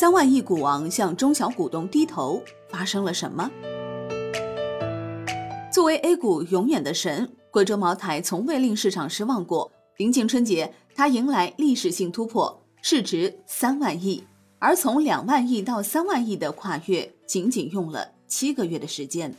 三万亿股王向中小股东低头，发生了什么？作为 A 股永远的神，贵州茅台从未令市场失望过。临近春节，它迎来历史性突破，市值三万亿。而从两万亿到三万亿的跨越，仅仅用了七个月的时间。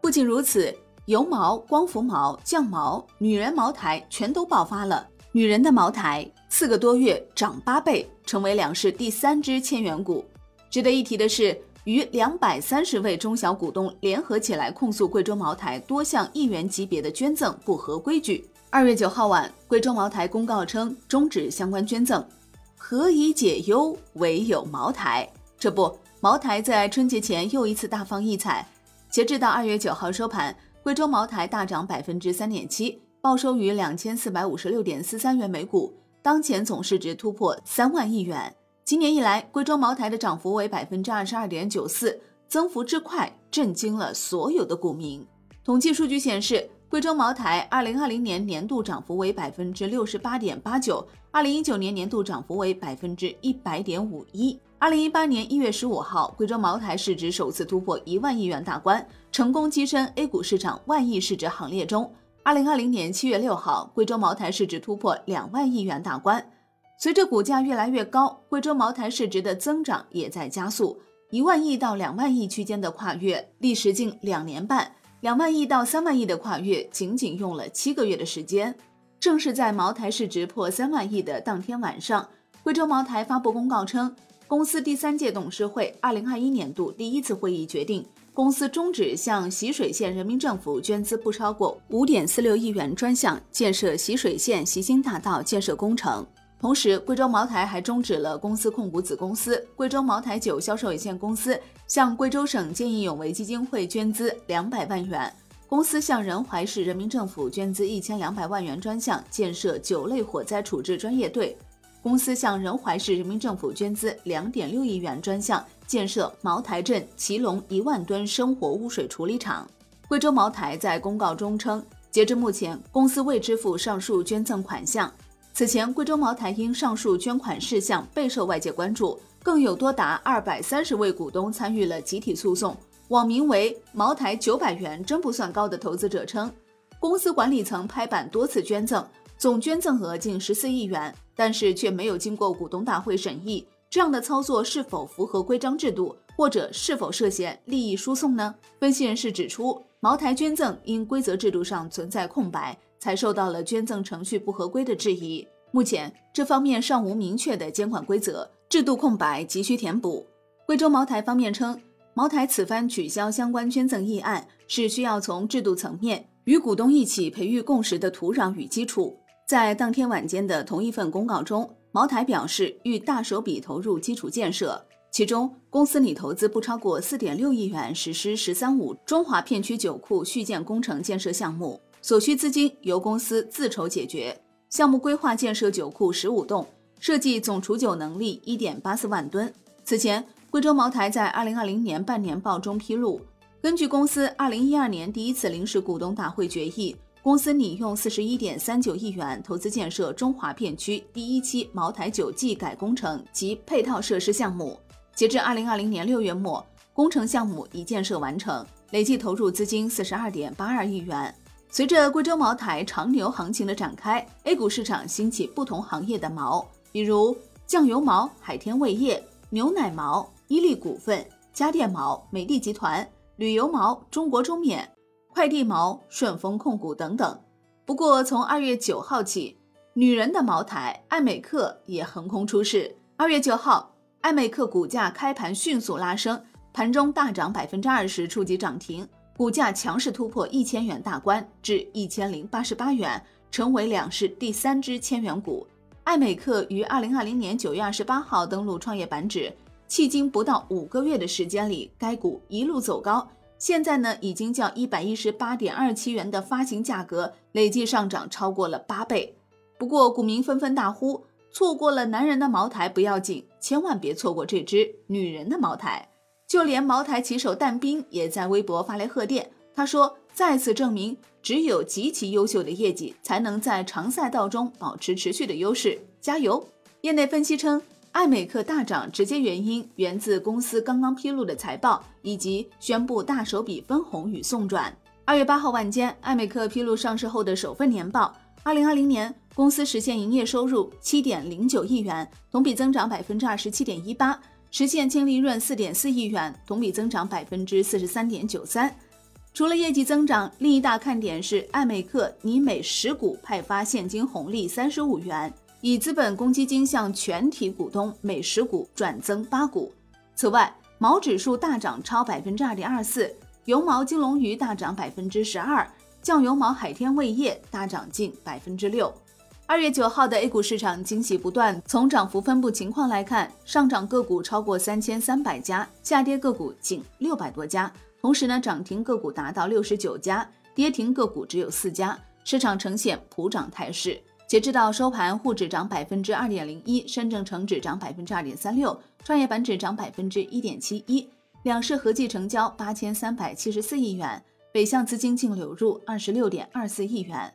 不仅如此，油毛、光伏毛、酱毛、女人茅台全都爆发了。女人的茅台四个多月涨八倍，成为两市第三只千元股。值得一提的是，逾两百三十位中小股东联合起来控诉贵州茅台多项亿元级别的捐赠不合规矩。二月九号晚，贵州茅台公告称终止相关捐赠。何以解忧，唯有茅台。这不，茅台在春节前又一次大放异彩。截至到二月九号收盘，贵州茅台大涨百分之三点七，报收于两千四百五十六点四三元每股，当前总市值突破三万亿元。今年以来，贵州茅台的涨幅为百分之二十二点九四，增幅之快，震惊了所有的股民。统计数据显示。贵州茅台二零二零年年度涨幅为百分之六十八点八九，二零一九年年度涨幅为百分之一百点五一。二零一八年一月十五号，贵州茅台市值首次突破一万亿元大关，成功跻身 A 股市场万亿市值行列中。二零二零年七月六号，贵州茅台市值突破两万亿元大关。随着股价越来越高，贵州茅台市值的增长也在加速，一万亿到两万亿区间的跨越历时近两年半。两万亿到三万亿的跨越，仅仅用了七个月的时间。正是在茅台市值破三万亿的当天晚上，贵州茅台发布公告称，公司第三届董事会二零二一年度第一次会议决定，公司终止向习水县人民政府捐资不超过五点四六亿元专项建设习水县习兴大道建设工程。同时，贵州茅台还终止了公司控股子公司贵州茅台酒销售有限公司向贵州省见义勇为基金会捐资两百万元，公司向仁怀市人民政府捐资一千两百万元专项建设酒类火灾处置专业队，公司向仁怀市人民政府捐资两点六亿元专项建设茅台镇祁隆一万吨生活污水处理厂。贵州茅台在公告中称，截至目前，公司未支付上述捐赠款项。此前，贵州茅台因上述捐款事项备受外界关注，更有多达二百三十位股东参与了集体诉讼。网名为“茅台九百元真不算高”的投资者称，公司管理层拍板多次捐赠，总捐赠额近十四亿元，但是却没有经过股东大会审议，这样的操作是否符合规章制度，或者是否涉嫌利益输送呢？分析人士指出，茅台捐赠因规则制度上存在空白。才受到了捐赠程序不合规的质疑。目前这方面尚无明确的监管规则，制度空白急需填补。贵州茅台方面称，茅台此番取消相关捐赠议案，是需要从制度层面与股东一起培育共识的土壤与基础。在当天晚间的同一份公告中，茅台表示欲大手笔投入基础建设，其中公司拟投资不超过四点六亿元实施“十三五”中华片区酒库续建工程建设项目。所需资金由公司自筹解决。项目规划建设酒库十五栋，设计总储酒能力一点八四万吨。此前，贵州茅台在二零二零年半年报中披露，根据公司二零一二年第一次临时股东大会决议，公司拟用四十一点三九亿元投资建设中华片区第一期茅台酒技改工程及配套设施项目。截至二零二零年六月末，工程项目已建设完成，累计投入资金四十二点八二亿元。随着贵州茅台长牛行情的展开，A 股市场兴起不同行业的毛，比如酱油毛、海天味业、牛奶毛、伊利股份、家电毛、美的集团、旅游毛、中国中免、快递毛、顺丰控股等等。不过，从二月九号起，女人的茅台爱美克也横空出世。二月九号，爱美克股价开盘迅速拉升，盘中大涨百分之二十，触及涨停。股价强势突破一千元大关，至一千零八十八元，成为两市第三只千元股。艾美克于二零二零年九月二十八号登陆创业板指，迄今不到五个月的时间里，该股一路走高，现在呢已经较一百一十八点二七元的发行价格累计上涨超过了八倍。不过，股民纷纷大呼：错过了男人的茅台不要紧，千万别错过这支女人的茅台。就连茅台旗手但斌也在微博发来贺电，他说：“再次证明，只有极其优秀的业绩，才能在长赛道中保持持续的优势。加油！”业内分析称，爱美克大涨直接原因源自公司刚刚披露的财报以及宣布大手笔分红与送转。二月八号晚间，爱美克披露上市后的首份年报，二零二零年公司实现营业收入七点零九亿元，同比增长百分之二十七点一八，实现净利润四点四亿元，同比增长百分之四十三点九三。除了业绩增长，另一大看点是爱美克拟每十股派发现金红利三十五元。以资本公积金向全体股东每十股转增八股。此外，毛指数大涨超百分之二点二四，油毛金龙鱼大涨百分之十二，酱油毛海天味业大涨近百分之六。二月九号的 A 股市场惊喜不断。从涨幅分布情况来看，上涨个股超过三千三百家，下跌个股仅六百多家。同时呢，涨停个股达到六十九家，跌停个股只有四家，市场呈现普涨态势。截止到收盘，沪指涨百分之二点零一，深证成指涨百分之二点三六，创业板指涨百分之一点七一，两市合计成交八千三百七十四亿元，北向资金净流入二十六点二四亿元。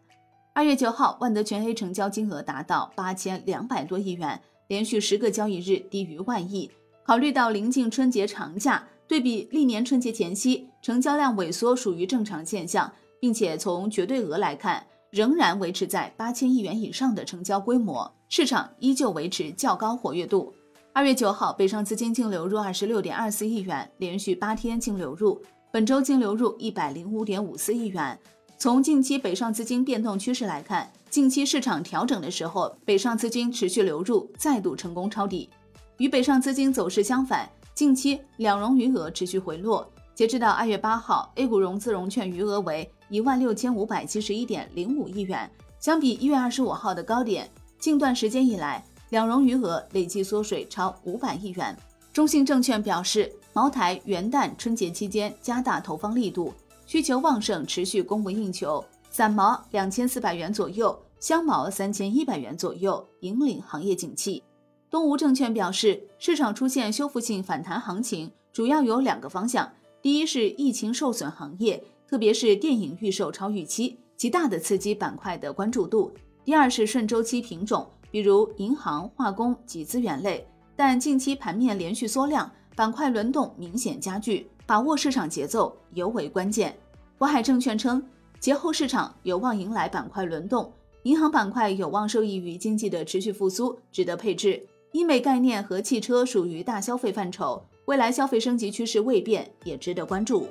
二月九号，万德全 A 成交金额达到八千两百多亿元，连续十个交易日低于万亿。考虑到临近春节长假，对比历年春节前夕，成交量萎缩属于正常现象，并且从绝对额来看。仍然维持在八千亿元以上的成交规模，市场依旧维持较高活跃度。二月九号，北上资金净流入二十六点二四亿元，连续八天净流入，本周净流入一百零五点五四亿元。从近期北上资金变动趋势来看，近期市场调整的时候，北上资金持续流入，再度成功抄底。与北上资金走势相反，近期两融余额持续回落。截止到二月八号，A 股融资融券余额为一万六千五百七十一点零五亿元，相比一月二十五号的高点，近段时间以来两融余额累计缩水超五百亿元。中信证券表示，茅台元旦春节期间加大投放力度，需求旺盛，持续供不应求，散毛两千四百元左右，香茅三千一百元左右，引领行业景气。东吴证券表示，市场出现修复性反弹行情，主要有两个方向。第一是疫情受损行业，特别是电影预售超预期，极大的刺激板块的关注度。第二是顺周期品种，比如银行、化工及资源类。但近期盘面连续缩量，板块轮动明显加剧，把握市场节奏尤为关键。渤海证券称，节后市场有望迎来板块轮动，银行板块有望受益于经济的持续复苏，值得配置。医美概念和汽车属于大消费范畴。未来消费升级趋势未变，也值得关注。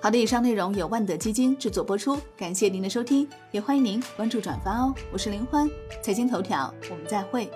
好的，以上内容由万德基金制作播出，感谢您的收听，也欢迎您关注转发哦。我是林欢，财经头条，我们再会。